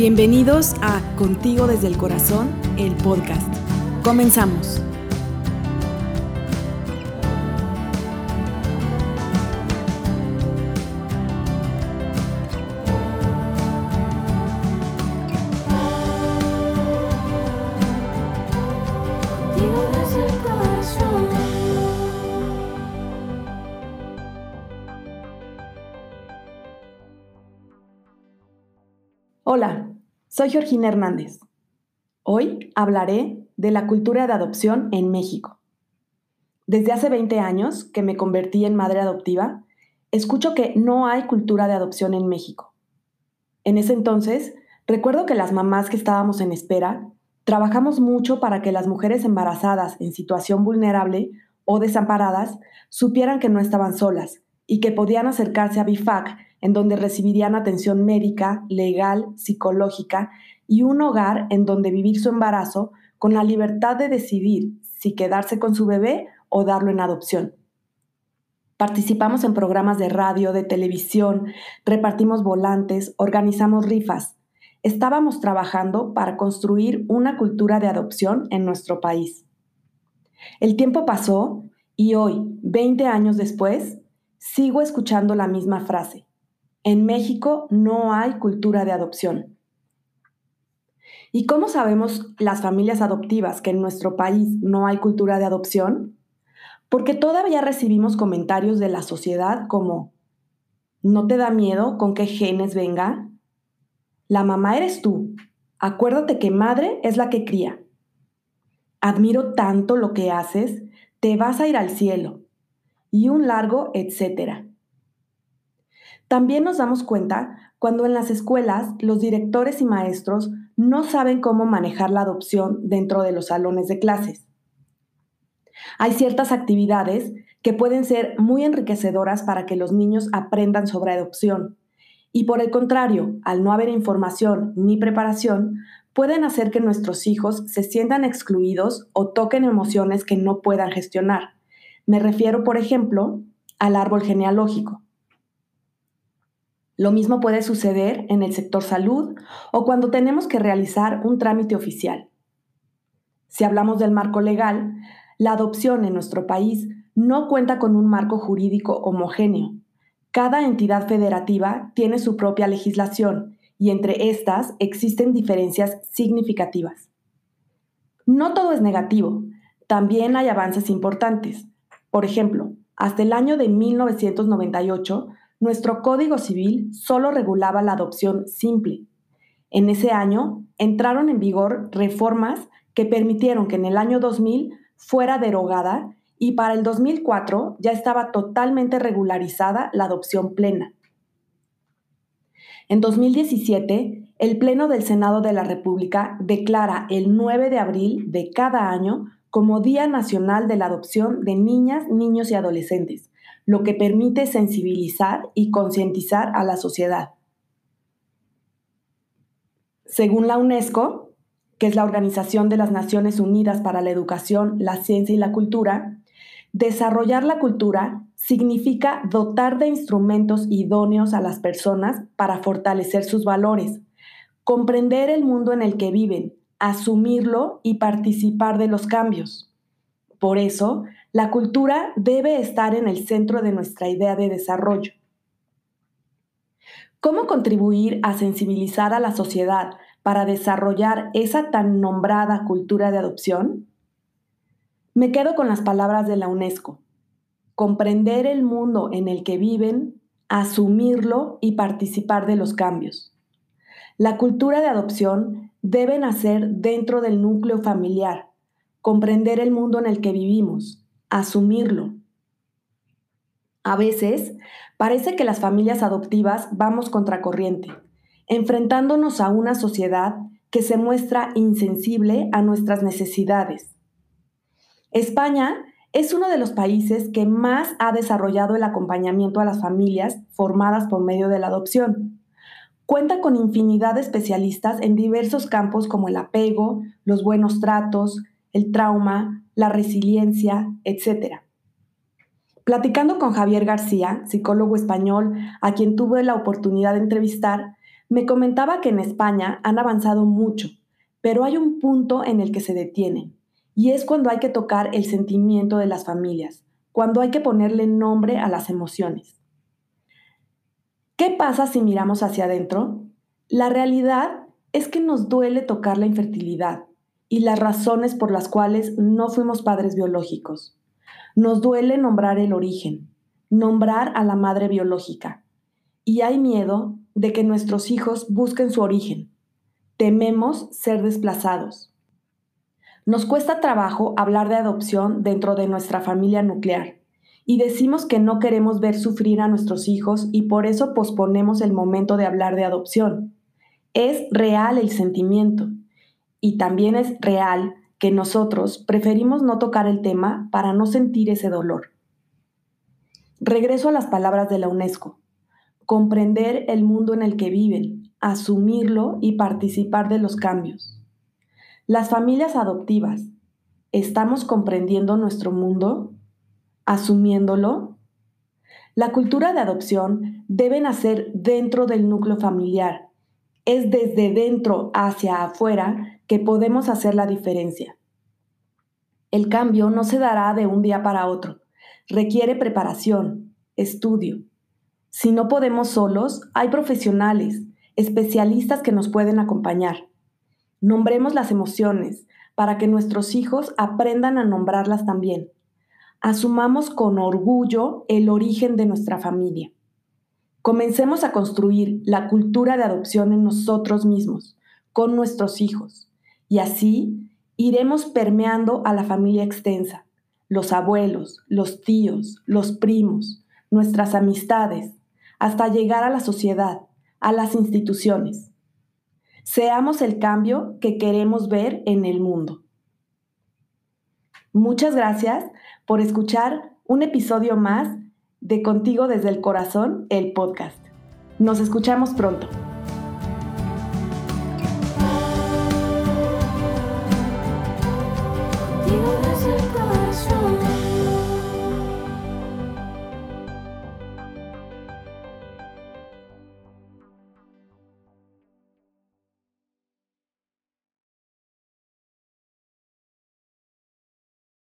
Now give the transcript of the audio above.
Bienvenidos a Contigo desde el Corazón, el podcast. Comenzamos. Hola, soy Georgina Hernández. Hoy hablaré de la cultura de adopción en México. Desde hace 20 años que me convertí en madre adoptiva, escucho que no hay cultura de adopción en México. En ese entonces, recuerdo que las mamás que estábamos en espera trabajamos mucho para que las mujeres embarazadas en situación vulnerable o desamparadas supieran que no estaban solas y que podían acercarse a BIFAC en donde recibirían atención médica, legal, psicológica y un hogar en donde vivir su embarazo con la libertad de decidir si quedarse con su bebé o darlo en adopción. Participamos en programas de radio, de televisión, repartimos volantes, organizamos rifas. Estábamos trabajando para construir una cultura de adopción en nuestro país. El tiempo pasó y hoy, 20 años después, sigo escuchando la misma frase. En México no hay cultura de adopción. ¿Y cómo sabemos las familias adoptivas que en nuestro país no hay cultura de adopción? Porque todavía recibimos comentarios de la sociedad como, ¿no te da miedo con qué genes venga? La mamá eres tú. Acuérdate que madre es la que cría. Admiro tanto lo que haces, te vas a ir al cielo. Y un largo etcétera. También nos damos cuenta cuando en las escuelas los directores y maestros no saben cómo manejar la adopción dentro de los salones de clases. Hay ciertas actividades que pueden ser muy enriquecedoras para que los niños aprendan sobre adopción y por el contrario, al no haber información ni preparación, pueden hacer que nuestros hijos se sientan excluidos o toquen emociones que no puedan gestionar. Me refiero, por ejemplo, al árbol genealógico. Lo mismo puede suceder en el sector salud o cuando tenemos que realizar un trámite oficial. Si hablamos del marco legal, la adopción en nuestro país no cuenta con un marco jurídico homogéneo. Cada entidad federativa tiene su propia legislación y entre estas existen diferencias significativas. No todo es negativo, también hay avances importantes. Por ejemplo, hasta el año de 1998 nuestro Código Civil solo regulaba la adopción simple. En ese año entraron en vigor reformas que permitieron que en el año 2000 fuera derogada y para el 2004 ya estaba totalmente regularizada la adopción plena. En 2017, el Pleno del Senado de la República declara el 9 de abril de cada año como Día Nacional de la Adopción de Niñas, Niños y Adolescentes, lo que permite sensibilizar y concientizar a la sociedad. Según la UNESCO, que es la Organización de las Naciones Unidas para la Educación, la Ciencia y la Cultura, desarrollar la cultura significa dotar de instrumentos idóneos a las personas para fortalecer sus valores, comprender el mundo en el que viven, asumirlo y participar de los cambios. Por eso, la cultura debe estar en el centro de nuestra idea de desarrollo. ¿Cómo contribuir a sensibilizar a la sociedad para desarrollar esa tan nombrada cultura de adopción? Me quedo con las palabras de la UNESCO. Comprender el mundo en el que viven, asumirlo y participar de los cambios. La cultura de adopción debe nacer dentro del núcleo familiar, comprender el mundo en el que vivimos, asumirlo. A veces parece que las familias adoptivas vamos contracorriente, enfrentándonos a una sociedad que se muestra insensible a nuestras necesidades. España es uno de los países que más ha desarrollado el acompañamiento a las familias formadas por medio de la adopción. Cuenta con infinidad de especialistas en diversos campos como el apego, los buenos tratos, el trauma, la resiliencia, etc. Platicando con Javier García, psicólogo español, a quien tuve la oportunidad de entrevistar, Me comentaba que en España han avanzado mucho, pero hay un punto en el que se detienen, y es cuando hay que tocar el sentimiento de las familias, cuando hay que ponerle nombre a las emociones. ¿Qué pasa si miramos hacia adentro? La realidad es que nos duele tocar la infertilidad y las razones por las cuales no fuimos padres biológicos. Nos duele nombrar el origen, nombrar a la madre biológica. Y hay miedo de que nuestros hijos busquen su origen. Tememos ser desplazados. Nos cuesta trabajo hablar de adopción dentro de nuestra familia nuclear y decimos que no queremos ver sufrir a nuestros hijos y por eso posponemos el momento de hablar de adopción. Es real el sentimiento y también es real que nosotros preferimos no tocar el tema para no sentir ese dolor. Regreso a las palabras de la UNESCO. Comprender el mundo en el que viven, asumirlo y participar de los cambios. Las familias adoptivas, ¿estamos comprendiendo nuestro mundo? asumiéndolo? La cultura de adopción debe nacer dentro del núcleo familiar. Es desde dentro hacia afuera que podemos hacer la diferencia. El cambio no se dará de un día para otro. Requiere preparación, estudio. Si no podemos solos, hay profesionales, especialistas que nos pueden acompañar. Nombremos las emociones para que nuestros hijos aprendan a nombrarlas también asumamos con orgullo el origen de nuestra familia. Comencemos a construir la cultura de adopción en nosotros mismos, con nuestros hijos, y así iremos permeando a la familia extensa, los abuelos, los tíos, los primos, nuestras amistades, hasta llegar a la sociedad, a las instituciones. Seamos el cambio que queremos ver en el mundo. Muchas gracias por escuchar un episodio más de Contigo desde el Corazón, el podcast. Nos escuchamos pronto. you.